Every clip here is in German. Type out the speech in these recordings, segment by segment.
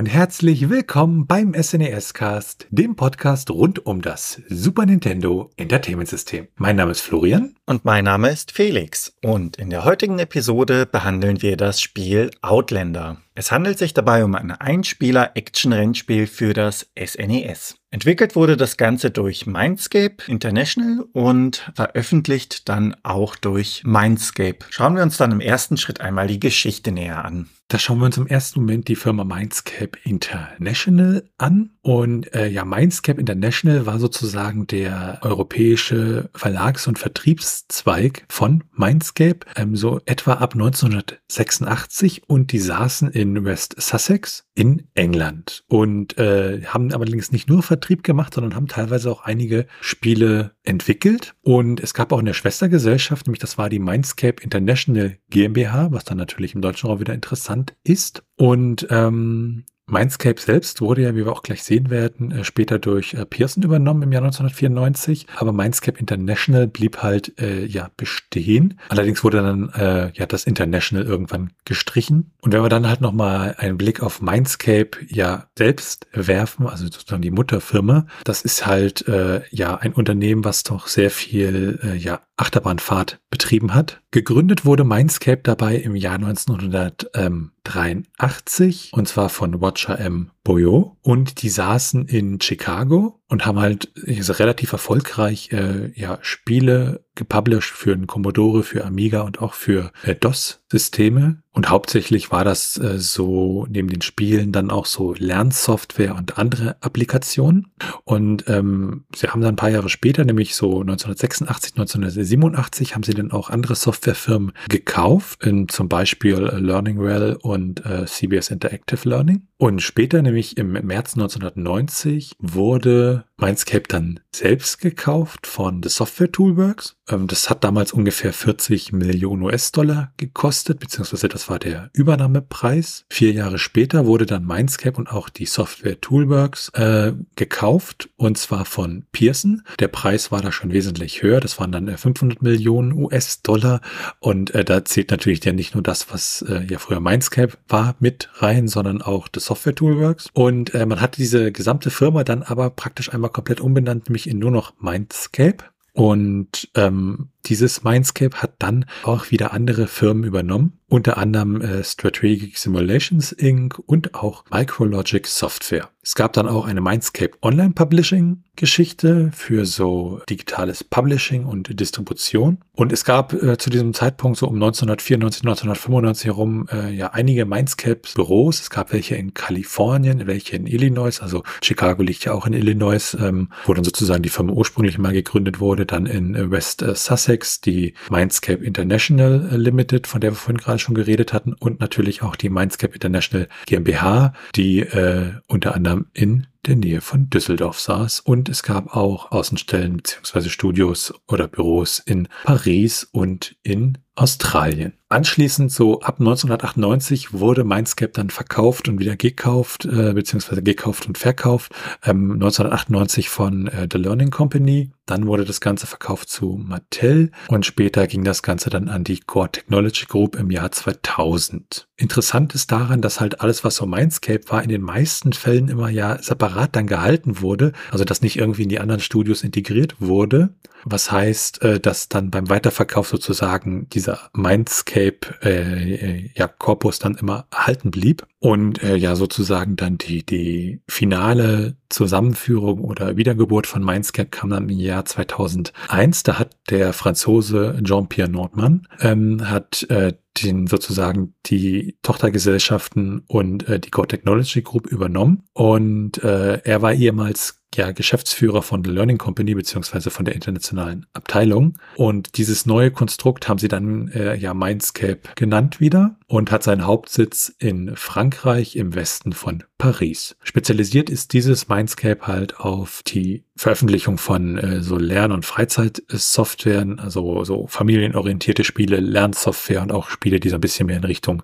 Und herzlich willkommen beim SNES Cast, dem Podcast rund um das Super Nintendo Entertainment System. Mein Name ist Florian. Und mein Name ist Felix. Und in der heutigen Episode behandeln wir das Spiel Outlander. Es handelt sich dabei um ein Einspieler-Action-Rennspiel für das SNES. Entwickelt wurde das Ganze durch Mindscape International und veröffentlicht dann auch durch Mindscape. Schauen wir uns dann im ersten Schritt einmal die Geschichte näher an. Da schauen wir uns im ersten Moment die Firma Mindscape International an. Und äh, ja, Mindscape International war sozusagen der europäische Verlags- und Vertriebszweig von Mindscape, ähm, so etwa ab 1986. Und die saßen in West Sussex in England und äh, haben allerdings nicht nur Vertrieb gemacht, sondern haben teilweise auch einige Spiele entwickelt. Und es gab auch eine Schwestergesellschaft, nämlich das war die Mindscape International GmbH, was dann natürlich im deutschen Raum wieder interessant ist. Und ähm, Mindscape selbst wurde ja, wie wir auch gleich sehen werden, äh, später durch äh, Pearson übernommen im Jahr 1994, aber Mindscape International blieb halt äh, ja bestehen. Allerdings wurde dann äh, ja das International irgendwann gestrichen. Und wenn wir dann halt nochmal einen Blick auf Mindscape ja selbst werfen, also sozusagen die Mutterfirma, das ist halt äh, ja ein Unternehmen, was doch sehr viel äh, ja Achterbahnfahrt betrieben hat. Gegründet wurde Mindscape dabei im Jahr 1983 und zwar von Watcher M. Boyo und die saßen in Chicago und haben halt relativ erfolgreich äh, ja, Spiele gepublished für den Commodore, für Amiga und auch für äh, DOS-Systeme. Und hauptsächlich war das äh, so neben den Spielen dann auch so Lernsoftware und andere Applikationen. Und ähm, sie haben dann ein paar Jahre später, nämlich so 1986, 1987, haben sie dann auch andere Softwarefirmen gekauft, in, zum Beispiel äh, LearningWell und äh, CBS Interactive Learning. Und später, nämlich im März 1990, wurde Mindscape dann selbst gekauft von The Software Toolworks. Ähm, das hat damals ungefähr 40 Millionen US-Dollar gekostet, beziehungsweise das war der Übernahmepreis. Vier Jahre später wurde dann Mindscape und auch die Software Toolworks äh, gekauft und zwar von Pearson. Der Preis war da schon wesentlich höher. Das waren dann 500 äh, Millionen US-Dollar und äh, da zählt natürlich ja nicht nur das, was äh, ja früher Mindscape war, mit rein, sondern auch The Software Toolworks. Und äh, man hat diese gesamte Firma dann aber praktisch einmal komplett umbenannt, nämlich in nur noch Mindscape. Und ähm, dieses Mindscape hat dann auch wieder andere Firmen übernommen, unter anderem äh, Strategic Simulations Inc. und auch Micrologic Software. Es gab dann auch eine Mindscape Online Publishing Geschichte für so digitales Publishing und Distribution. Und es gab äh, zu diesem Zeitpunkt so um 1994, 1995 herum äh, ja einige Mindscape Büros. Es gab welche in Kalifornien, welche in Illinois, also Chicago liegt ja auch in Illinois, ähm, wo dann sozusagen die Firma ursprünglich mal gegründet wurde, dann in äh, West äh, Sussex Sussex, die Mindscape International äh, Limited, von der wir vorhin gerade schon geredet hatten, und natürlich auch die Mindscape International GmbH, die äh, unter anderem in der Nähe von Düsseldorf saß. Und es gab auch Außenstellen bzw. Studios oder Büros in Paris und in Australien. Anschließend, so ab 1998, wurde Mindscape dann verkauft und wieder gekauft, äh, beziehungsweise gekauft und verkauft. Ähm, 1998 von äh, The Learning Company. Dann wurde das Ganze verkauft zu Mattel und später ging das Ganze dann an die Core Technology Group im Jahr 2000. Interessant ist daran, dass halt alles, was so Mindscape war, in den meisten Fällen immer ja separat dann gehalten wurde. Also, dass nicht irgendwie in die anderen Studios integriert wurde. Was heißt, äh, dass dann beim Weiterverkauf sozusagen dieser Mindscape äh, äh, ja, Korpus dann immer erhalten blieb und äh, ja sozusagen dann die, die finale Zusammenführung oder Wiedergeburt von Mindscape kam dann im Jahr 2001. Da hat der Franzose Jean-Pierre Nordmann ähm, hat äh, den sozusagen die Tochtergesellschaften und äh, die Core Technology Group übernommen. Und äh, er war ehemals ja Geschäftsführer von The Learning Company beziehungsweise von der internationalen Abteilung. Und dieses neue Konstrukt haben sie dann äh, ja Mindscape genannt wieder und hat seinen Hauptsitz in Frankreich im Westen von Paris. Spezialisiert ist dieses Mindscape halt auf die Veröffentlichung von äh, so Lern- und Freizeitsoftwaren, also so familienorientierte Spiele, Lernsoftware und auch Spiele, die so ein bisschen mehr in Richtung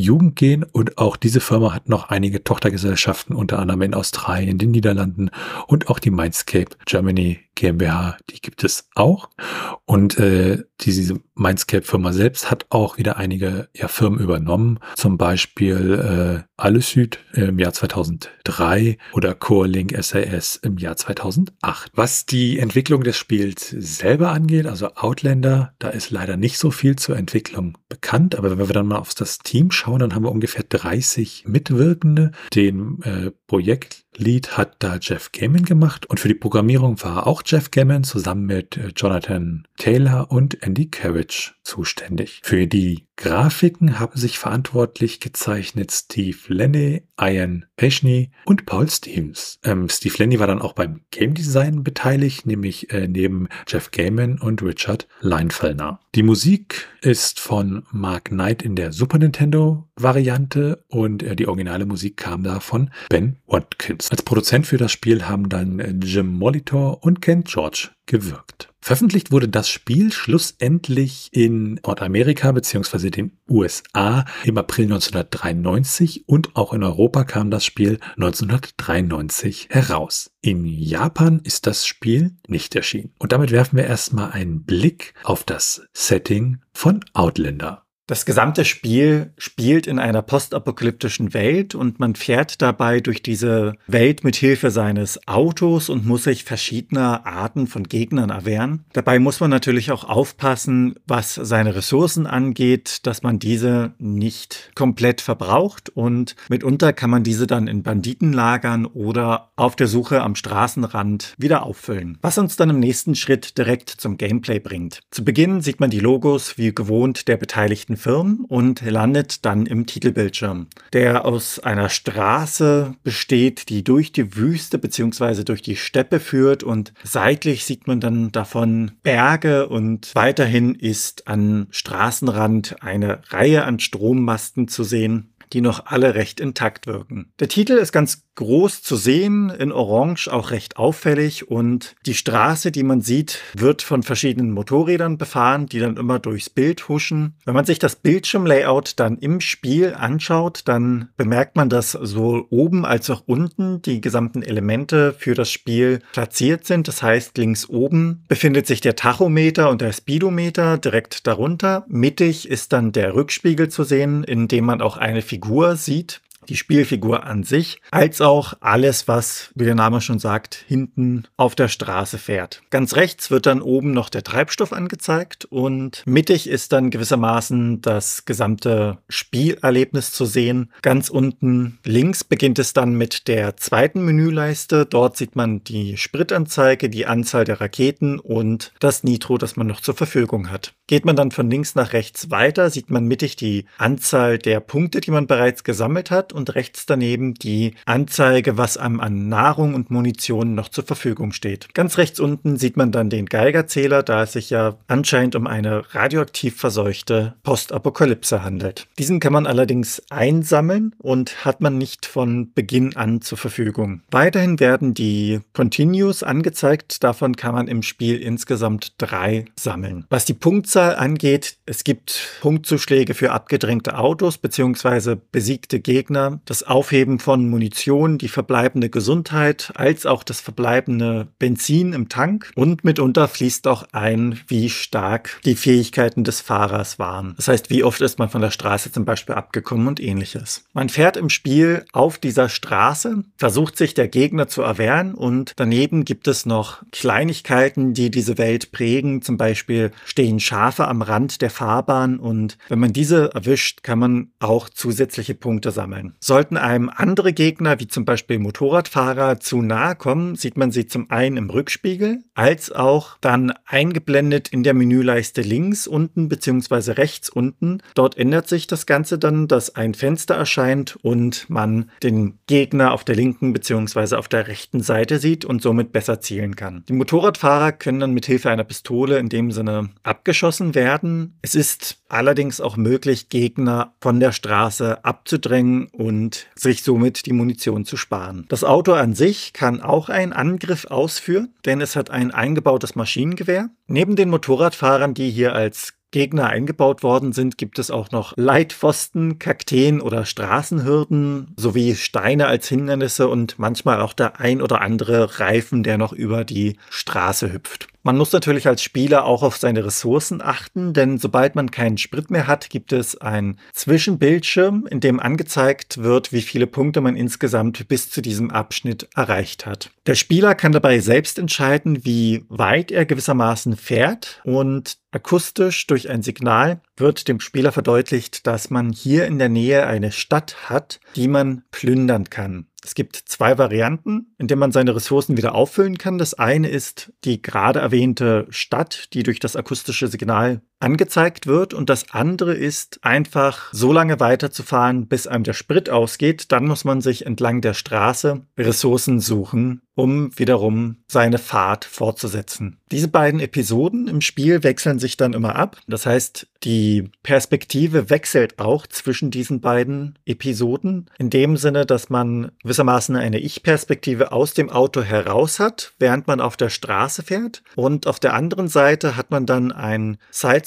Jugend gehen und auch diese Firma hat noch einige Tochtergesellschaften, unter anderem in Australien, den Niederlanden und auch die Mindscape Germany GmbH, die gibt es auch. Und äh, diese Mindscape-Firma selbst hat auch wieder einige ja, Firmen übernommen, zum Beispiel äh, Allesüd im Jahr 2003 oder CoreLink SAS im Jahr 2008. Was die Entwicklung des Spiels selber angeht, also Outlander, da ist leider nicht so viel zur Entwicklung bekannt, aber wenn wir dann mal auf das Team schauen, dann haben wir ungefähr 30 Mitwirkende. Den äh, Projektlead hat da Jeff Gammon gemacht und für die Programmierung war auch Jeff Gammon zusammen mit äh, Jonathan Taylor und Andy Carriage zuständig. Für die Grafiken haben sich verantwortlich gezeichnet Steve Lenny, Ian Peschny und Paul Stevens. Ähm, Steve Lenny war dann auch beim Game Design beteiligt, nämlich äh, neben Jeff Gaiman und Richard Leinfellner. Die Musik ist von Mark Knight in der Super Nintendo Variante und äh, die originale Musik kam da von Ben Watkins. Als Produzent für das Spiel haben dann äh, Jim Molitor und Ken George gewirkt. Veröffentlicht wurde das Spiel schlussendlich in Nordamerika bzw. den USA im April 1993 und auch in Europa kam das Spiel 1993 heraus. In Japan ist das Spiel nicht erschienen. Und damit werfen wir erstmal einen Blick auf das Setting von Outlander. Das gesamte Spiel spielt in einer postapokalyptischen Welt und man fährt dabei durch diese Welt mit Hilfe seines Autos und muss sich verschiedener Arten von Gegnern erwehren. Dabei muss man natürlich auch aufpassen, was seine Ressourcen angeht, dass man diese nicht komplett verbraucht und mitunter kann man diese dann in Banditenlagern oder auf der Suche am Straßenrand wieder auffüllen. Was uns dann im nächsten Schritt direkt zum Gameplay bringt. Zu Beginn sieht man die Logos wie gewohnt der beteiligten beteiligten Firmen und landet dann im Titelbildschirm, der aus einer Straße besteht, die durch die Wüste bzw. durch die Steppe führt und seitlich sieht man dann davon Berge und weiterhin ist am Straßenrand eine Reihe an Strommasten zu sehen, die noch alle recht intakt wirken. Der Titel ist ganz groß zu sehen, in Orange auch recht auffällig und die Straße, die man sieht, wird von verschiedenen Motorrädern befahren, die dann immer durchs Bild huschen. Wenn man sich das Bildschirmlayout dann im Spiel anschaut, dann bemerkt man, dass sowohl oben als auch unten die gesamten Elemente für das Spiel platziert sind. Das heißt, links oben befindet sich der Tachometer und der Speedometer direkt darunter. Mittig ist dann der Rückspiegel zu sehen, in dem man auch eine Figur sieht die Spielfigur an sich, als auch alles, was, wie der Name schon sagt, hinten auf der Straße fährt. Ganz rechts wird dann oben noch der Treibstoff angezeigt und mittig ist dann gewissermaßen das gesamte Spielerlebnis zu sehen. Ganz unten links beginnt es dann mit der zweiten Menüleiste. Dort sieht man die Spritanzeige, die Anzahl der Raketen und das Nitro, das man noch zur Verfügung hat. Geht man dann von links nach rechts weiter, sieht man mittig die Anzahl der Punkte, die man bereits gesammelt hat und rechts daneben die Anzeige, was einem an Nahrung und Munition noch zur Verfügung steht. Ganz rechts unten sieht man dann den Geigerzähler, da es sich ja anscheinend um eine radioaktiv verseuchte Postapokalypse handelt. Diesen kann man allerdings einsammeln und hat man nicht von Beginn an zur Verfügung. Weiterhin werden die Continues angezeigt, davon kann man im Spiel insgesamt drei sammeln. Was die Punktzahl angeht, es gibt Punktzuschläge für abgedrängte Autos bzw. besiegte Gegner, das Aufheben von Munition, die verbleibende Gesundheit, als auch das verbleibende Benzin im Tank und mitunter fließt auch ein, wie stark die Fähigkeiten des Fahrers waren. Das heißt, wie oft ist man von der Straße zum Beispiel abgekommen und ähnliches. Man fährt im Spiel auf dieser Straße, versucht sich der Gegner zu erwehren und daneben gibt es noch Kleinigkeiten, die diese Welt prägen. Zum Beispiel stehen Schafe am Rand der Fahrbahn und wenn man diese erwischt, kann man auch zusätzliche Punkte sammeln. Sollten einem andere Gegner, wie zum Beispiel Motorradfahrer, zu nahe kommen, sieht man sie zum einen im Rückspiegel, als auch dann eingeblendet in der Menüleiste links unten bzw. rechts unten. Dort ändert sich das Ganze dann, dass ein Fenster erscheint und man den Gegner auf der linken bzw. auf der rechten Seite sieht und somit besser zielen kann. Die Motorradfahrer können dann mit Hilfe einer Pistole in dem Sinne abgeschossen geschossen werden. Es ist allerdings auch möglich, Gegner von der Straße abzudrängen und sich somit die Munition zu sparen. Das Auto an sich kann auch einen Angriff ausführen, denn es hat ein eingebautes Maschinengewehr. Neben den Motorradfahrern, die hier als Gegner eingebaut worden sind, gibt es auch noch Leitpfosten, Kakteen oder Straßenhürden sowie Steine als Hindernisse und manchmal auch der ein oder andere Reifen, der noch über die Straße hüpft. Man muss natürlich als Spieler auch auf seine Ressourcen achten, denn sobald man keinen Sprit mehr hat, gibt es einen Zwischenbildschirm, in dem angezeigt wird, wie viele Punkte man insgesamt bis zu diesem Abschnitt erreicht hat. Der Spieler kann dabei selbst entscheiden, wie weit er gewissermaßen fährt und akustisch durch ein Signal wird dem Spieler verdeutlicht, dass man hier in der Nähe eine Stadt hat, die man plündern kann. Es gibt zwei Varianten, in denen man seine Ressourcen wieder auffüllen kann. Das eine ist die gerade erwähnte Stadt, die durch das akustische Signal angezeigt wird. Und das andere ist einfach so lange weiterzufahren, bis einem der Sprit ausgeht. Dann muss man sich entlang der Straße Ressourcen suchen, um wiederum seine Fahrt fortzusetzen. Diese beiden Episoden im Spiel wechseln sich dann immer ab. Das heißt, die Perspektive wechselt auch zwischen diesen beiden Episoden. In dem Sinne, dass man gewissermaßen eine Ich-Perspektive aus dem Auto heraus hat, während man auf der Straße fährt. Und auf der anderen Seite hat man dann ein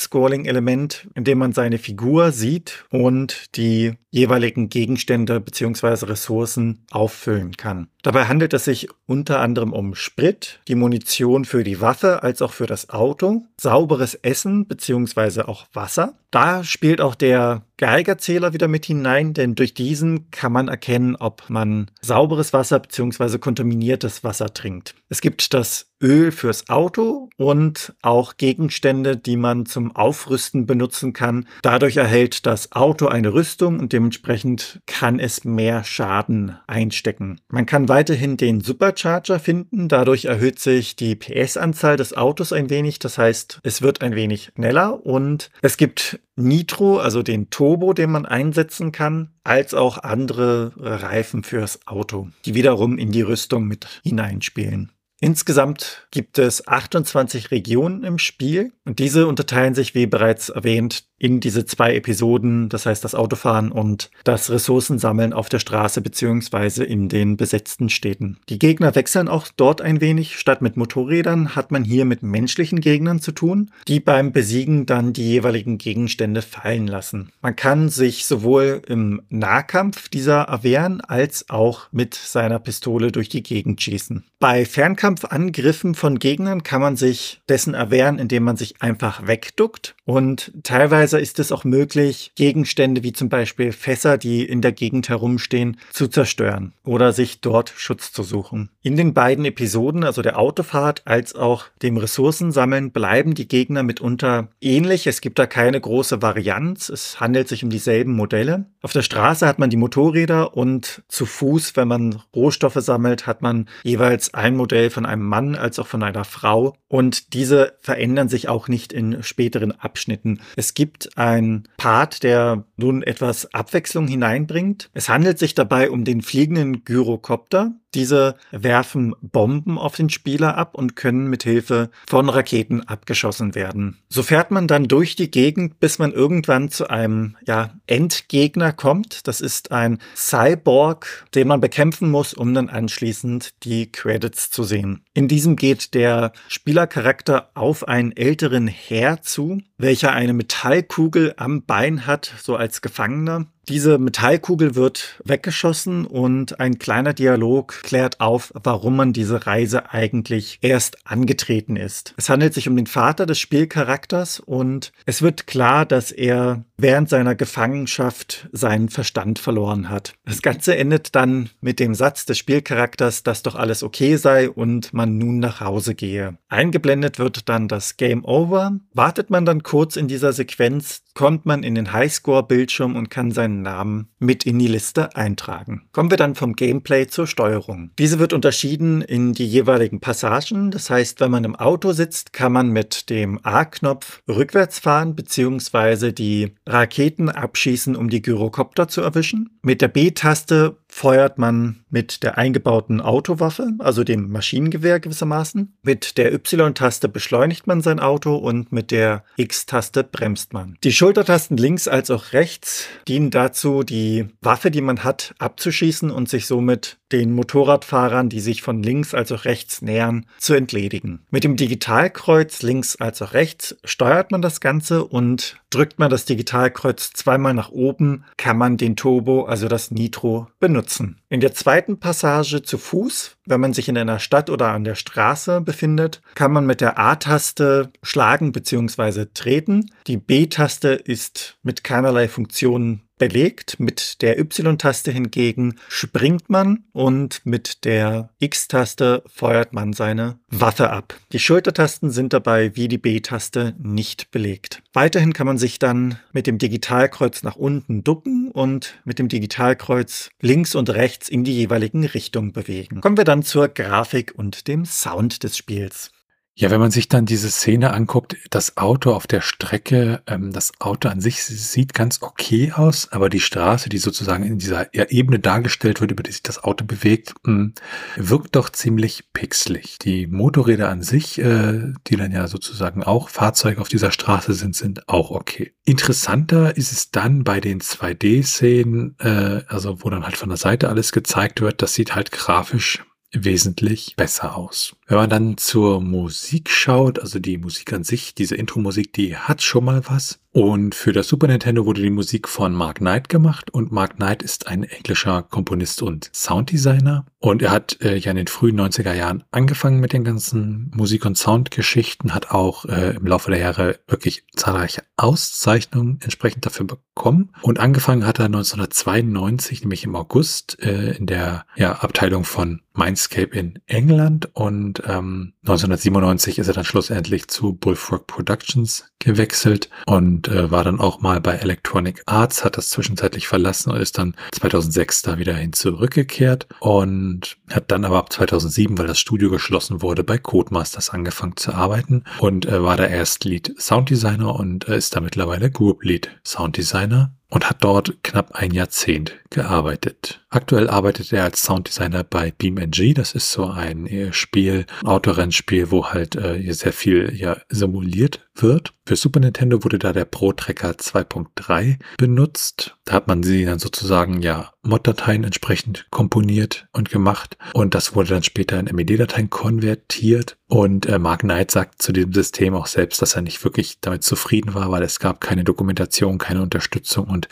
Side-Scrolling-Element, in dem man seine Figur sieht und die jeweiligen Gegenstände bzw. Ressourcen auffüllen kann. Dabei handelt es sich unter anderem um Sprit, die Munition für die Waffe als auch für das Auto, sauberes Essen bzw. auch Wasser. Da spielt auch der Geigerzähler wieder mit hinein, denn durch diesen kann man erkennen, ob man sauberes Wasser bzw. kontaminiertes Wasser trinkt. Es gibt das Öl fürs Auto und auch Gegenstände, die man zum Aufrüsten benutzen kann. Dadurch erhält das Auto eine Rüstung und dementsprechend kann es mehr Schaden einstecken. Man kann weiterhin den Supercharger finden. Dadurch erhöht sich die PS-Anzahl des Autos ein wenig. Das heißt, es wird ein wenig schneller und es gibt Nitro, also den Turbo, den man einsetzen kann, als auch andere Reifen fürs Auto, die wiederum in die Rüstung mit hineinspielen. Insgesamt gibt es 28 Regionen im Spiel und diese unterteilen sich, wie bereits erwähnt, in diese zwei Episoden, das heißt das Autofahren und das Ressourcensammeln auf der Straße beziehungsweise in den besetzten Städten. Die Gegner wechseln auch dort ein wenig. Statt mit Motorrädern hat man hier mit menschlichen Gegnern zu tun, die beim Besiegen dann die jeweiligen Gegenstände fallen lassen. Man kann sich sowohl im Nahkampf dieser erwehren als auch mit seiner Pistole durch die Gegend schießen. Bei Fernkampfangriffen von Gegnern kann man sich dessen erwehren, indem man sich einfach wegduckt und teilweise ist es auch möglich, Gegenstände wie zum Beispiel Fässer, die in der Gegend herumstehen, zu zerstören oder sich dort Schutz zu suchen. In den beiden Episoden, also der Autofahrt als auch dem Ressourcensammeln, bleiben die Gegner mitunter ähnlich. Es gibt da keine große Varianz. Es handelt sich um dieselben Modelle. Auf der Straße hat man die Motorräder und zu Fuß, wenn man Rohstoffe sammelt, hat man jeweils ein Modell von einem Mann als auch von einer Frau. Und diese verändern sich auch nicht in späteren Abschnitten. Es gibt einen Part, der nun etwas Abwechslung hineinbringt. Es handelt sich dabei um den fliegenden Gyrokopter. Diese werfen Bomben auf den Spieler ab und können mit Hilfe von Raketen abgeschossen werden. So fährt man dann durch die Gegend, bis man irgendwann zu einem ja, Endgegner kommt. Das ist ein Cyborg, den man bekämpfen muss, um dann anschließend die Credits zu sehen. In diesem geht der Spielercharakter auf einen älteren Herr zu, welcher eine Metallkugel am Bein hat, so als Gefangener. Diese Metallkugel wird weggeschossen und ein kleiner Dialog klärt auf, warum man diese Reise eigentlich erst angetreten ist. Es handelt sich um den Vater des Spielcharakters und es wird klar, dass er während seiner Gefangenschaft seinen Verstand verloren hat. Das Ganze endet dann mit dem Satz des Spielcharakters, dass doch alles okay sei und man nun nach Hause gehe. Eingeblendet wird dann das Game Over. Wartet man dann kurz in dieser Sequenz, kommt man in den Highscore-Bildschirm und kann seinen Namen mit in die Liste eintragen. Kommen wir dann vom Gameplay zur Steuerung. Diese wird unterschieden in die jeweiligen Passagen. Das heißt, wenn man im Auto sitzt, kann man mit dem A-Knopf rückwärts fahren bzw. die Raketen abschießen, um die Gyrokopter zu erwischen. Mit der B-Taste feuert man mit der eingebauten Autowaffe, also dem Maschinengewehr gewissermaßen. Mit der Y-Taste beschleunigt man sein Auto und mit der X-Taste bremst man. Die Schultertasten links als auch rechts dienen dazu, die Waffe, die man hat, abzuschießen und sich somit den Motorradfahrern, die sich von links als auch rechts nähern, zu entledigen. Mit dem Digitalkreuz links als auch rechts steuert man das Ganze und drückt man das Digitalkreuz zweimal nach oben, kann man den Turbo, also das Nitro, benutzen. In der zweiten Passage zu Fuß, wenn man sich in einer Stadt oder an der Straße befindet, kann man mit der A-Taste schlagen bzw. treten. Die B-Taste ist mit keinerlei Funktionen belegt. Mit der Y-Taste hingegen springt man und mit der X-Taste feuert man seine Waffe ab. Die Schultertasten sind dabei wie die B-Taste nicht belegt. Weiterhin kann man sich dann mit dem Digitalkreuz nach unten ducken und mit dem Digitalkreuz links und rechts in die jeweiligen Richtungen bewegen. Kommen wir dann zur Grafik und dem Sound des Spiels. Ja, wenn man sich dann diese Szene anguckt, das Auto auf der Strecke, ähm, das Auto an sich sieht ganz okay aus, aber die Straße, die sozusagen in dieser Ebene dargestellt wird, über die sich das Auto bewegt, mh, hm, wirkt doch ziemlich pixelig. Die Motorräder an sich, äh, die dann ja sozusagen auch Fahrzeuge auf dieser Straße sind, sind auch okay. Interessanter ist es dann bei den 2D-Szenen, äh, also wo dann halt von der Seite alles gezeigt wird, das sieht halt grafisch wesentlich besser aus. Wenn man dann zur Musik schaut, also die Musik an sich, diese Intro-Musik, die hat schon mal was. Und für das Super Nintendo wurde die Musik von Mark Knight gemacht. Und Mark Knight ist ein englischer Komponist und Sounddesigner. Und er hat äh, ja in den frühen 90er Jahren angefangen mit den ganzen Musik- und Soundgeschichten, hat auch äh, im Laufe der Jahre wirklich zahlreiche Auszeichnungen entsprechend dafür bekommen. Und angefangen hat er 1992, nämlich im August, äh, in der ja, Abteilung von Mindscape in England. Und ähm, 1997 ist er dann schlussendlich zu Bullfrog Productions gewechselt. Und äh, war dann auch mal bei Electronic Arts, hat das zwischenzeitlich verlassen und ist dann 2006 da wieder hin zurückgekehrt und hat dann aber ab 2007, weil das Studio geschlossen wurde, bei Codemasters angefangen zu arbeiten und äh, war da erst Lead Sounddesigner und äh, ist da mittlerweile Group Lead Sounddesigner und hat dort knapp ein Jahrzehnt gearbeitet. Aktuell arbeitet er als Sounddesigner bei BeamNG. Das ist so ein äh, Spiel, Autorennspiel, wo halt äh, sehr viel ja, simuliert wird. Für Super Nintendo wurde da der Pro Tracker 2.3 benutzt. Da hat man sie dann sozusagen ja Mod-Dateien entsprechend komponiert und gemacht. Und das wurde dann später in MED-Dateien konvertiert. Und äh, Mark Knight sagt zu diesem System auch selbst, dass er nicht wirklich damit zufrieden war, weil es gab keine Dokumentation, keine Unterstützung und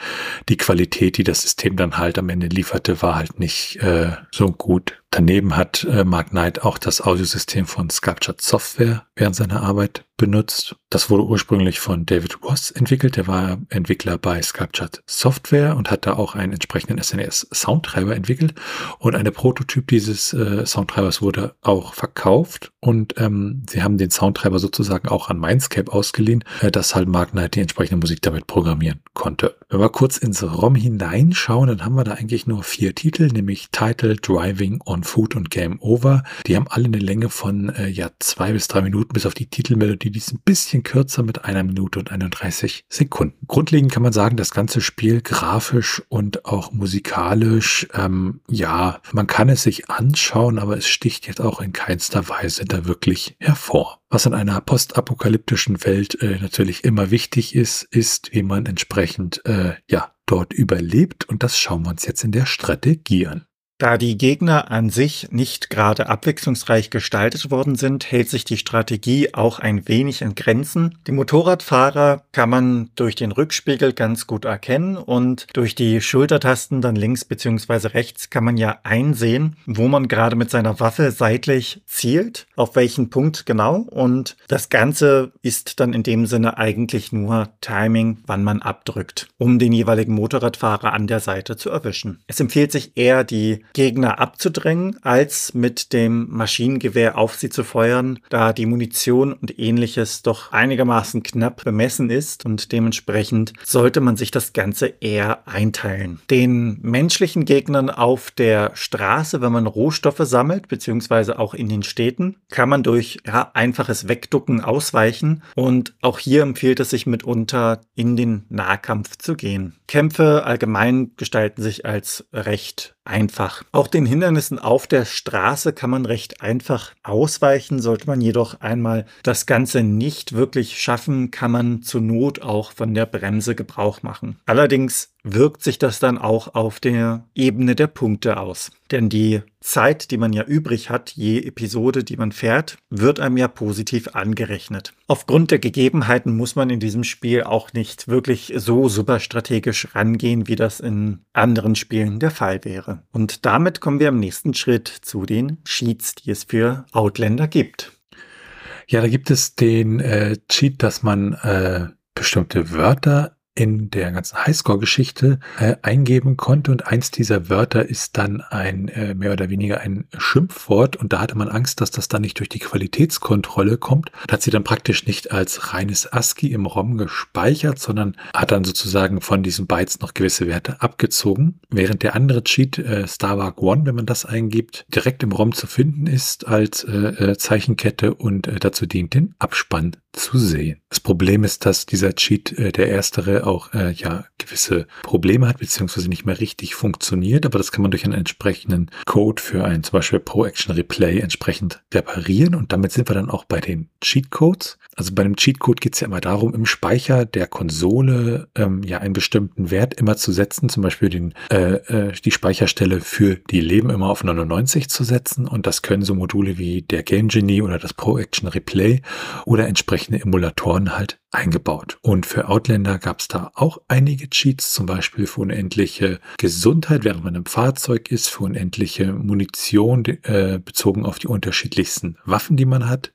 die Qualität, die das System dann halt am Ende lieferte, war halt nicht äh, so gut. Daneben hat äh, Mark Knight auch das Audiosystem von Sculptured Software während seiner Arbeit benutzt. Das wurde ursprünglich von David Ross entwickelt. Der war Entwickler bei Sculptured Software und hat da auch einen entsprechenden SNES Soundtreiber entwickelt. Und eine Prototyp dieses äh, Soundtreibers wurde auch verkauft. Und ähm, sie haben den Soundtreiber sozusagen auch an Mindscape ausgeliehen, äh, dass halt Mark Knight die entsprechende Musik damit programmieren konnte. Wenn wir kurz ins ROM hineinschauen, dann haben wir da eigentlich nur vier Titel, nämlich Title, Driving, On Food und Game Over. Die haben alle eine Länge von äh, ja zwei bis drei Minuten, bis auf die Titelmelodie, die ist ein bisschen kürzer mit einer Minute und 31 Sekunden. Grundlegend kann man sagen, das ganze Spiel grafisch und auch musikalisch, ähm, ja, man kann es sich anschauen, aber es sticht jetzt auch in keinster Weise da wirklich hervor. Was in einer postapokalyptischen Welt äh, natürlich immer wichtig ist, ist, wie man entsprechend äh, ja dort überlebt und das schauen wir uns jetzt in der Strategie an. Da die Gegner an sich nicht gerade abwechslungsreich gestaltet worden sind, hält sich die Strategie auch ein wenig in Grenzen. Die Motorradfahrer kann man durch den Rückspiegel ganz gut erkennen und durch die Schultertasten dann links bzw. rechts kann man ja einsehen, wo man gerade mit seiner Waffe seitlich zielt, auf welchen Punkt genau und das Ganze ist dann in dem Sinne eigentlich nur Timing, wann man abdrückt, um den jeweiligen Motorradfahrer an der Seite zu erwischen. Es empfiehlt sich eher die Gegner abzudrängen, als mit dem Maschinengewehr auf sie zu feuern, da die Munition und ähnliches doch einigermaßen knapp bemessen ist und dementsprechend sollte man sich das Ganze eher einteilen. Den menschlichen Gegnern auf der Straße, wenn man Rohstoffe sammelt, beziehungsweise auch in den Städten, kann man durch ja, einfaches Wegducken ausweichen und auch hier empfiehlt es sich mitunter in den Nahkampf zu gehen. Kämpfe allgemein gestalten sich als recht einfach. Auch den Hindernissen auf der Straße kann man recht einfach ausweichen. Sollte man jedoch einmal das Ganze nicht wirklich schaffen, kann man zur Not auch von der Bremse Gebrauch machen. Allerdings wirkt sich das dann auch auf der Ebene der Punkte aus. Denn die Zeit, die man ja übrig hat, je Episode, die man fährt, wird einem ja positiv angerechnet. Aufgrund der Gegebenheiten muss man in diesem Spiel auch nicht wirklich so super strategisch rangehen, wie das in anderen Spielen der Fall wäre. Und damit kommen wir im nächsten Schritt zu den Cheats, die es für Outlander gibt. Ja, da gibt es den äh, Cheat, dass man äh, bestimmte Wörter in der ganzen Highscore-Geschichte äh, eingeben konnte und eins dieser Wörter ist dann ein äh, mehr oder weniger ein Schimpfwort und da hatte man Angst, dass das dann nicht durch die Qualitätskontrolle kommt. Da hat sie dann praktisch nicht als reines ASCII im ROM gespeichert, sondern hat dann sozusagen von diesen Bytes noch gewisse Werte abgezogen, während der andere Cheat äh, Starbuck One, wenn man das eingibt, direkt im ROM zu finden ist als äh, äh, Zeichenkette und äh, dazu dient, den Abspann zu sehen. Das Problem ist, dass dieser Cheat, äh, der erstere, auch äh, ja gewisse Probleme hat, beziehungsweise nicht mehr richtig funktioniert, aber das kann man durch einen entsprechenden Code für ein zum Beispiel Pro Action Replay entsprechend reparieren und damit sind wir dann auch bei den Cheatcodes. Also bei einem Cheatcode geht es ja immer darum, im Speicher der Konsole ähm, ja einen bestimmten Wert immer zu setzen, zum Beispiel den, äh, äh, die Speicherstelle für die Leben immer auf 99 zu setzen und das können so Module wie der Game Genie oder das Pro Action Replay oder entsprechende Emulatoren halt eingebaut. Und für Outlander gab es da auch einige Cheats, zum Beispiel für unendliche Gesundheit, während man im Fahrzeug ist, für unendliche Munition äh, bezogen auf die unterschiedlichsten Waffen, die man hat.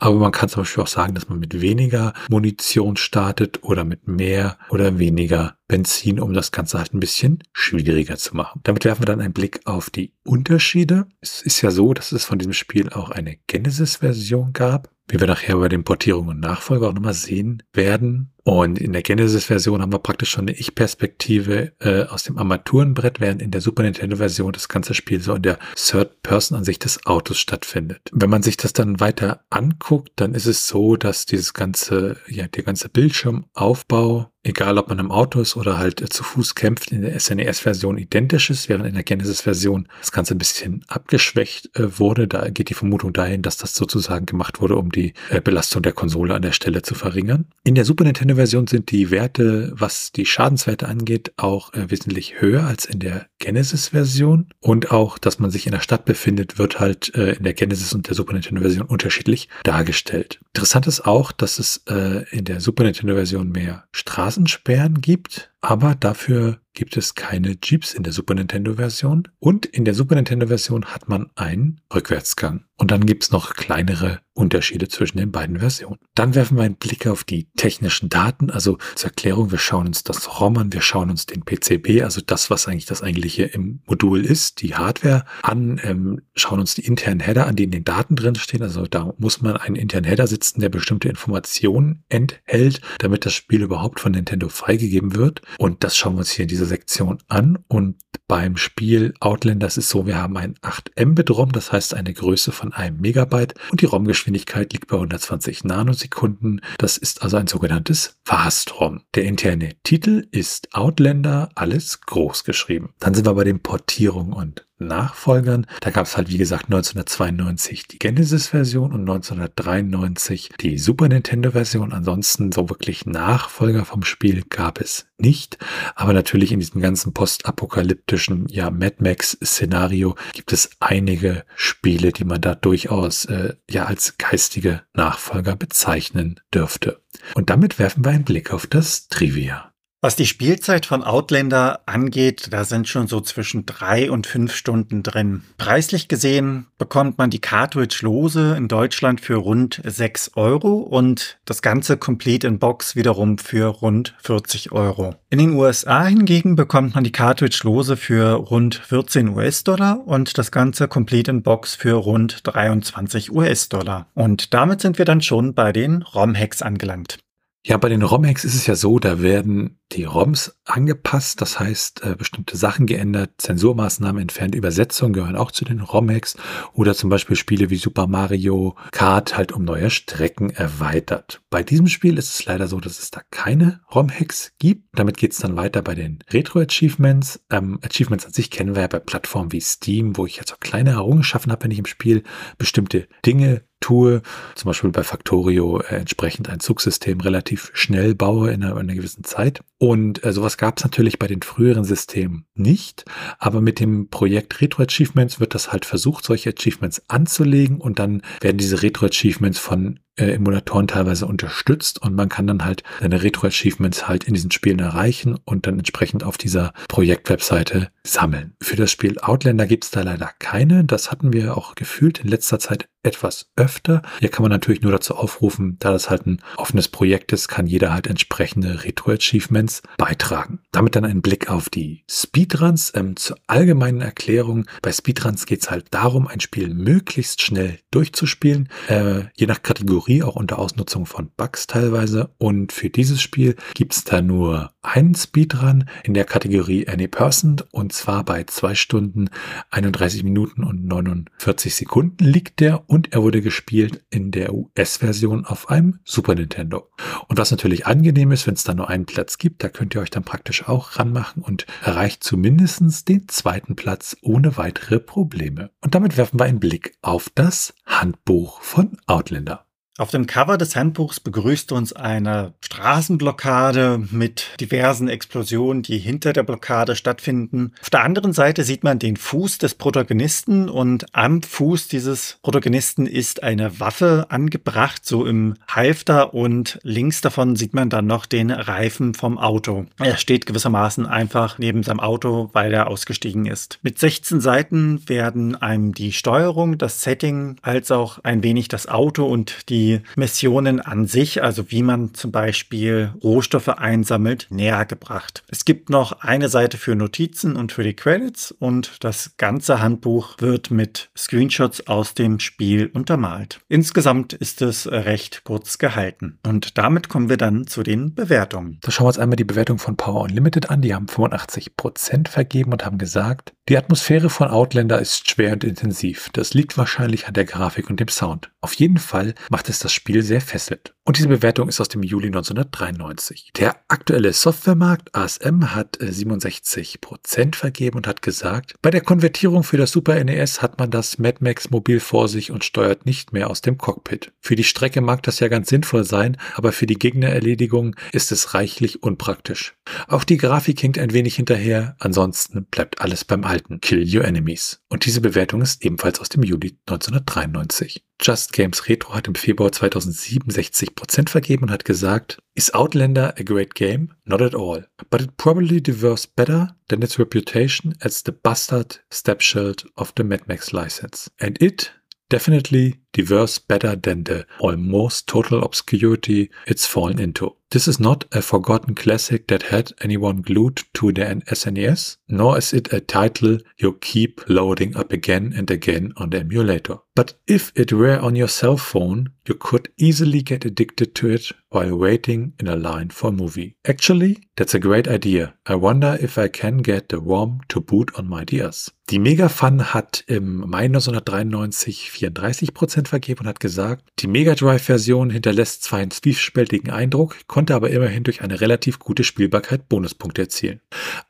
Aber man kann zum Beispiel auch sagen, dass man mit weniger Munition startet oder mit mehr oder weniger Benzin, um das Ganze halt ein bisschen schwieriger zu machen. Damit werfen wir dann einen Blick auf die Unterschiede. Es ist ja so, dass es von diesem Spiel auch eine Genesis-Version gab wie wir nachher bei den Portierungen und Nachfolger auch nochmal sehen werden. Und in der Genesis-Version haben wir praktisch schon eine Ich-Perspektive äh, aus dem Armaturenbrett, während in der Super Nintendo-Version das ganze Spiel so in der Third-Person-Ansicht des Autos stattfindet. Wenn man sich das dann weiter anguckt, dann ist es so, dass dieses ganze, ja, der ganze Bildschirmaufbau egal ob man im Auto ist oder halt äh, zu Fuß kämpft, in der SNES-Version identisch ist, während in der Genesis-Version das Ganze ein bisschen abgeschwächt äh, wurde. Da geht die Vermutung dahin, dass das sozusagen gemacht wurde, um die äh, Belastung der Konsole an der Stelle zu verringern. In der Super Nintendo-Version sind die Werte, was die Schadenswerte angeht, auch äh, wesentlich höher als in der Genesis-Version. Und auch, dass man sich in der Stadt befindet, wird halt äh, in der Genesis und der Super Nintendo-Version unterschiedlich dargestellt. Interessant ist auch, dass es äh, in der Super Nintendo-Version mehr Straßen Straßensperren gibt, aber dafür gibt es keine Jeeps in der Super Nintendo-Version. Und in der Super Nintendo-Version hat man einen Rückwärtsgang. Und dann gibt es noch kleinere Unterschiede zwischen den beiden Versionen. Dann werfen wir einen Blick auf die technischen Daten. Also zur Erklärung, wir schauen uns das ROM an, wir schauen uns den PCB, also das, was eigentlich das eigentliche im Modul ist, die Hardware an, ähm, schauen uns die internen Header an, die in den Daten drin stehen. Also da muss man einen internen Header sitzen, der bestimmte Informationen enthält, damit das Spiel überhaupt von Nintendo freigegeben wird. Und das schauen wir uns hier in dieser Sektion an. Und beim Spiel Outlanders ist so, wir haben ein 8 Mbit ROM, das heißt eine Größe von einem Megabyte und die ROM-Geschwindigkeit liegt bei 120 Nanosekunden. Das ist also ein sogenanntes Fast ROM. Der interne Titel ist Outlander, alles groß geschrieben. Dann sind wir bei den Portierungen und Nachfolgern. Da gab es halt, wie gesagt, 1992 die Genesis-Version und 1993 die Super Nintendo-Version. Ansonsten so wirklich Nachfolger vom Spiel gab es nicht. Aber natürlich in diesem ganzen postapokalyptischen, ja, Mad Max-Szenario gibt es einige Spiele, die man da durchaus, äh, ja, als geistige Nachfolger bezeichnen dürfte. Und damit werfen wir einen Blick auf das Trivia. Was die Spielzeit von Outlander angeht, da sind schon so zwischen drei und fünf Stunden drin. Preislich gesehen bekommt man die Cartridge lose in Deutschland für rund sechs Euro und das ganze Complete in Box wiederum für rund 40 Euro. In den USA hingegen bekommt man die Cartridge lose für rund 14 US-Dollar und das ganze Complete in Box für rund 23 US-Dollar. Und damit sind wir dann schon bei den ROM-Hacks angelangt. Ja, bei den ROM-Hacks ist es ja so, da werden die ROMs angepasst, das heißt äh, bestimmte Sachen geändert, Zensurmaßnahmen entfernt, Übersetzungen gehören auch zu den ROM-Hacks oder zum Beispiel Spiele wie Super Mario Kart halt um neue Strecken erweitert. Bei diesem Spiel ist es leider so, dass es da keine ROM-Hacks gibt. Damit geht es dann weiter bei den Retro-Achievements. Ähm, Achievements an sich kennen wir ja bei Plattformen wie Steam, wo ich jetzt auch kleine Errungenschaften habe, wenn ich im Spiel bestimmte Dinge tue, zum Beispiel bei Factorio äh, entsprechend ein Zugsystem relativ schnell baue in einer, in einer gewissen Zeit. Und äh, sowas gab es natürlich bei den früheren Systemen nicht. Aber mit dem Projekt Retro Achievements wird das halt versucht, solche Achievements anzulegen und dann werden diese Retro Achievements von äh, Emulatoren teilweise unterstützt und man kann dann halt seine Retro-Achievements halt in diesen Spielen erreichen und dann entsprechend auf dieser Projektwebseite sammeln. Für das Spiel Outlander gibt es da leider keine. Das hatten wir auch gefühlt in letzter Zeit etwas öfter. Hier kann man natürlich nur dazu aufrufen, da das halt ein offenes Projekt ist, kann jeder halt entsprechende Retro-Achievements beitragen. Damit dann ein Blick auf die Speedruns. Ähm, zur allgemeinen Erklärung, bei Speedruns geht es halt darum, ein Spiel möglichst schnell durchzuspielen, äh, je nach Kategorie, auch unter Ausnutzung von Bugs teilweise. Und für dieses Spiel gibt es da nur einen Speedrun in der Kategorie Any Person und zwar bei zwei Stunden 31 Minuten und 49 Sekunden liegt der und er wurde gespielt in der US-Version auf einem Super Nintendo. Und was natürlich angenehm ist, wenn es da nur einen Platz gibt, da könnt ihr euch dann praktisch auch ranmachen und erreicht zumindest den zweiten Platz ohne weitere Probleme. Und damit werfen wir einen Blick auf das Handbuch von Outlander. Auf dem Cover des Handbuchs begrüßt uns eine Straßenblockade mit diversen Explosionen, die hinter der Blockade stattfinden. Auf der anderen Seite sieht man den Fuß des Protagonisten und am Fuß dieses Protagonisten ist eine Waffe angebracht, so im Halfter und links davon sieht man dann noch den Reifen vom Auto. Er steht gewissermaßen einfach neben seinem Auto, weil er ausgestiegen ist. Mit 16 Seiten werden einem die Steuerung, das Setting als auch ein wenig das Auto und die Missionen an sich, also wie man zum Beispiel Rohstoffe einsammelt, näher gebracht. Es gibt noch eine Seite für Notizen und für die Credits und das ganze Handbuch wird mit Screenshots aus dem Spiel untermalt. Insgesamt ist es recht kurz gehalten. Und damit kommen wir dann zu den Bewertungen. Da schauen wir uns einmal die Bewertung von Power Unlimited an. Die haben 85% vergeben und haben gesagt, die Atmosphäre von Outlander ist schwer und intensiv. Das liegt wahrscheinlich an der Grafik und dem Sound. Auf jeden Fall macht es das Spiel sehr fesselnd. Und diese Bewertung ist aus dem Juli 1993. Der aktuelle Softwaremarkt ASM hat 67% äh, vergeben und hat gesagt, bei der Konvertierung für das Super NES hat man das Mad Max Mobil vor sich und steuert nicht mehr aus dem Cockpit. Für die Strecke mag das ja ganz sinnvoll sein, aber für die Gegnererledigung ist es reichlich unpraktisch. Auch die Grafik hinkt ein wenig hinterher, ansonsten bleibt alles beim alten Kill Your Enemies. Und diese Bewertung ist ebenfalls aus dem Juli 1993. Just Games Retro hat im Februar 2007 60% vergeben und hat gesagt, Is Outlander a great game? Not at all. But it probably deserves better than its reputation as the bastard stepchild of the Mad Max license. And it definitely deserves better than the almost total obscurity it's fallen into. This is not a forgotten classic that had anyone glued to the SNES, nor is it a title you keep loading up again and again on the emulator. But if it were on your cell phone, you could easily get addicted to it while waiting in a line for a movie. Actually, that's a great idea. I wonder if I can get the ROM to boot on my DS. Die Megafun hat im Mai 1993 34% vergeben und hat gesagt, die Mega Drive-Version hinterlässt zwar einen zwiespältigen Eindruck, konnte aber immerhin durch eine relativ gute Spielbarkeit Bonuspunkte erzielen.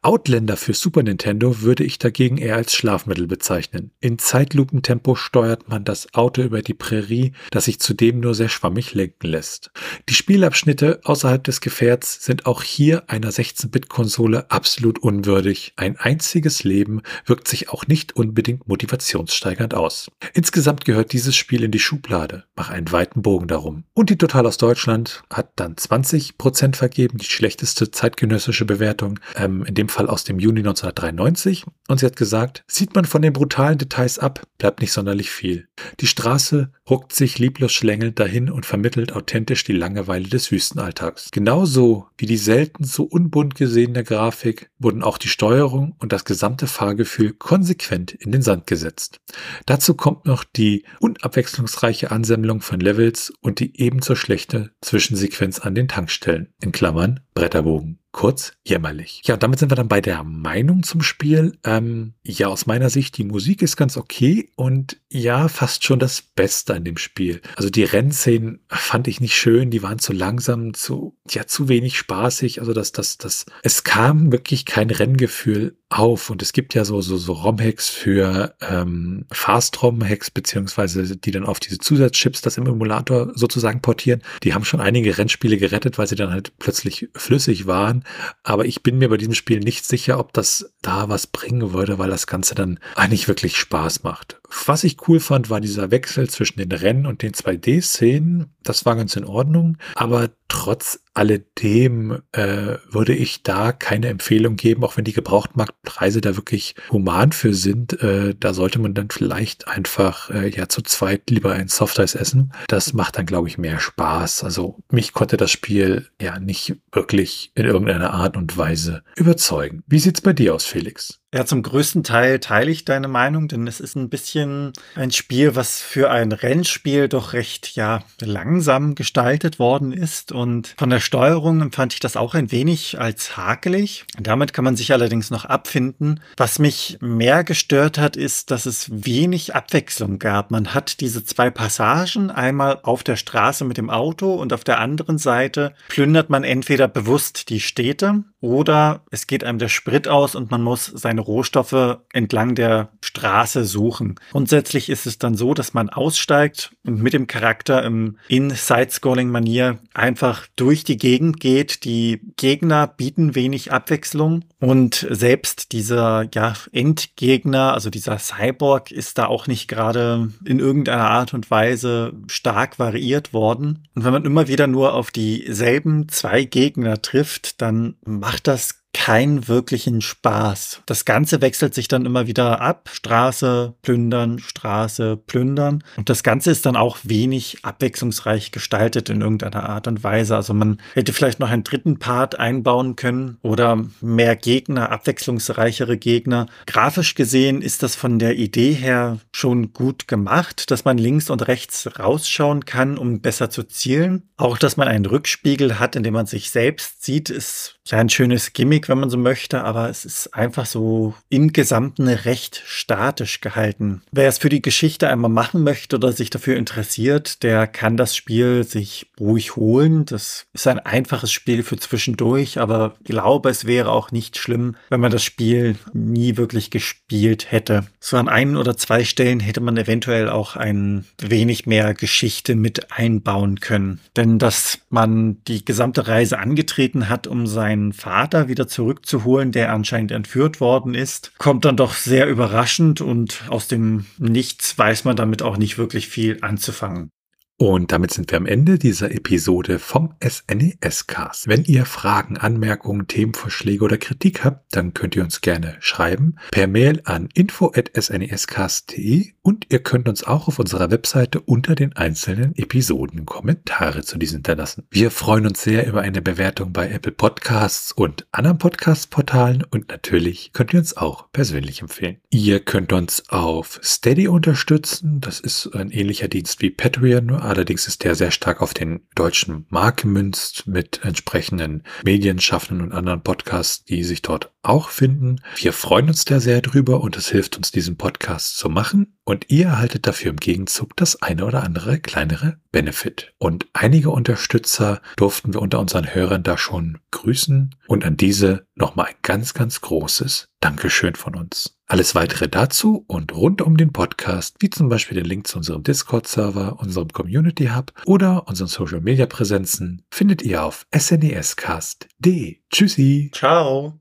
Outlander für Super Nintendo würde ich dagegen eher als Schlafmittel bezeichnen. In Zeitlupentempo steuert man das Auto über die Prärie, das sich zudem nur sehr schwammig lenken lässt. Die Spielabschnitte außerhalb des Gefährts sind auch hier einer 16-Bit-Konsole absolut unwürdig. Ein einziges Leben wirkt sich auch nicht unbedingt motivationssteigernd aus. Insgesamt gehört dieses Spiel in die Schublade. Mach einen weiten Bogen darum. Und die Total aus Deutschland hat dann 20 Prozent vergeben, die schlechteste zeitgenössische Bewertung, ähm, in dem Fall aus dem Juni 1993. Und sie hat gesagt, sieht man von den brutalen Details ab, bleibt nicht sonderlich viel. Die Straße ruckt sich lieblos schlängelnd dahin und vermittelt authentisch die Langeweile des Wüstenalltags. Genauso wie die selten so unbunt gesehene Grafik wurden auch die Steuerung und das gesamte Fahrgefühl konsequent in den Sand gesetzt. Dazu kommt noch die unabwechslungsreiche Ansammlung von Levels und die ebenso schlechte Zwischensequenz an den Tankstellen. Tankstellen, in Klammern, Bretterbogen. Kurz jämmerlich. Ja, damit sind wir dann bei der Meinung zum Spiel. Ähm, ja, aus meiner Sicht, die Musik ist ganz okay und ja, fast schon das Beste an dem Spiel. Also die Rennszenen fand ich nicht schön, die waren zu langsam, zu, ja, zu wenig spaßig. Also das, das, das, es kam wirklich kein Renngefühl auf und es gibt ja so, so, so ROM-Hacks für ähm, Fast-ROM-Hacks, beziehungsweise die dann auf diese Zusatzchips das im Emulator sozusagen portieren. Die haben schon einige Rennspiele gerettet, weil sie dann halt plötzlich flüssig waren. Aber ich bin mir bei diesem Spiel nicht sicher, ob das da was bringen würde, weil das Ganze dann eigentlich wirklich Spaß macht. Was ich cool fand, war dieser Wechsel zwischen den Rennen und den 2D-Szenen. Das war ganz in Ordnung. Aber trotz alledem äh, würde ich da keine Empfehlung geben, auch wenn die Gebrauchtmarktpreise da wirklich human für sind. Äh, da sollte man dann vielleicht einfach äh, ja zu zweit lieber ein Softeis essen. Das macht dann, glaube ich, mehr Spaß. Also mich konnte das Spiel ja nicht wirklich in irgendeiner Art und Weise überzeugen. Wie sieht's bei dir aus, Felix? Ja, zum größten Teil teile ich deine Meinung, denn es ist ein bisschen ein Spiel, was für ein Rennspiel doch recht, ja, langsam gestaltet worden ist. Und von der Steuerung empfand ich das auch ein wenig als hakelig. Damit kann man sich allerdings noch abfinden. Was mich mehr gestört hat, ist, dass es wenig Abwechslung gab. Man hat diese zwei Passagen, einmal auf der Straße mit dem Auto und auf der anderen Seite plündert man entweder bewusst die Städte oder es geht einem der Sprit aus und man muss seine Rohstoffe entlang der Straße suchen. Grundsätzlich ist es dann so, dass man aussteigt und mit dem Charakter im In-Side-Scrolling-Manier einfach durch die Gegend geht. Die Gegner bieten wenig Abwechslung und selbst dieser ja, Endgegner, also dieser Cyborg, ist da auch nicht gerade in irgendeiner Art und Weise stark variiert worden. Und wenn man immer wieder nur auf dieselben zwei Gegner trifft, dann macht macht das keinen wirklichen Spaß. Das Ganze wechselt sich dann immer wieder ab. Straße, plündern, Straße, plündern. Und das Ganze ist dann auch wenig abwechslungsreich gestaltet in irgendeiner Art und Weise. Also man hätte vielleicht noch einen dritten Part einbauen können oder mehr Gegner, abwechslungsreichere Gegner. Grafisch gesehen ist das von der Idee her schon gut gemacht, dass man links und rechts rausschauen kann, um besser zu zielen. Auch, dass man einen Rückspiegel hat, in dem man sich selbst sieht, ist ja ein schönes Gimmick, wenn man so möchte, aber es ist einfach so im Gesamten recht statisch gehalten. Wer es für die Geschichte einmal machen möchte oder sich dafür interessiert, der kann das Spiel sich ruhig holen. Das ist ein einfaches Spiel für zwischendurch, aber ich glaube, es wäre auch nicht schlimm, wenn man das Spiel nie wirklich gespielt hätte. So an ein oder zwei Stellen hätte man eventuell auch ein wenig mehr Geschichte mit einbauen können. Denn dass man die gesamte Reise angetreten hat, um sein seinen Vater wieder zurückzuholen, der anscheinend entführt worden ist, kommt dann doch sehr überraschend und aus dem Nichts weiß man damit auch nicht wirklich viel anzufangen. Und damit sind wir am Ende dieser Episode vom SNES-Cast. Wenn ihr Fragen, Anmerkungen, Themenvorschläge oder Kritik habt, dann könnt ihr uns gerne schreiben per Mail an info.snescast.de und ihr könnt uns auch auf unserer Webseite unter den einzelnen Episoden Kommentare zu diesen hinterlassen. Wir freuen uns sehr über eine Bewertung bei Apple Podcasts und anderen Podcast-Portalen und natürlich könnt ihr uns auch persönlich empfehlen. Ihr könnt uns auf Steady unterstützen. Das ist ein ähnlicher Dienst wie Patreon, Allerdings ist der sehr stark auf den deutschen Markt gemünzt mit entsprechenden Medienschaffenden und anderen Podcasts, die sich dort auch finden. Wir freuen uns da sehr drüber und es hilft uns, diesen Podcast zu machen. Und ihr erhaltet dafür im Gegenzug das eine oder andere kleinere Benefit. Und einige Unterstützer durften wir unter unseren Hörern da schon grüßen. Und an diese nochmal ein ganz, ganz großes Dankeschön von uns. Alles weitere dazu und rund um den Podcast, wie zum Beispiel den Link zu unserem Discord-Server, unserem Community Hub oder unseren Social Media Präsenzen, findet ihr auf snescast.de. Tschüssi. Ciao.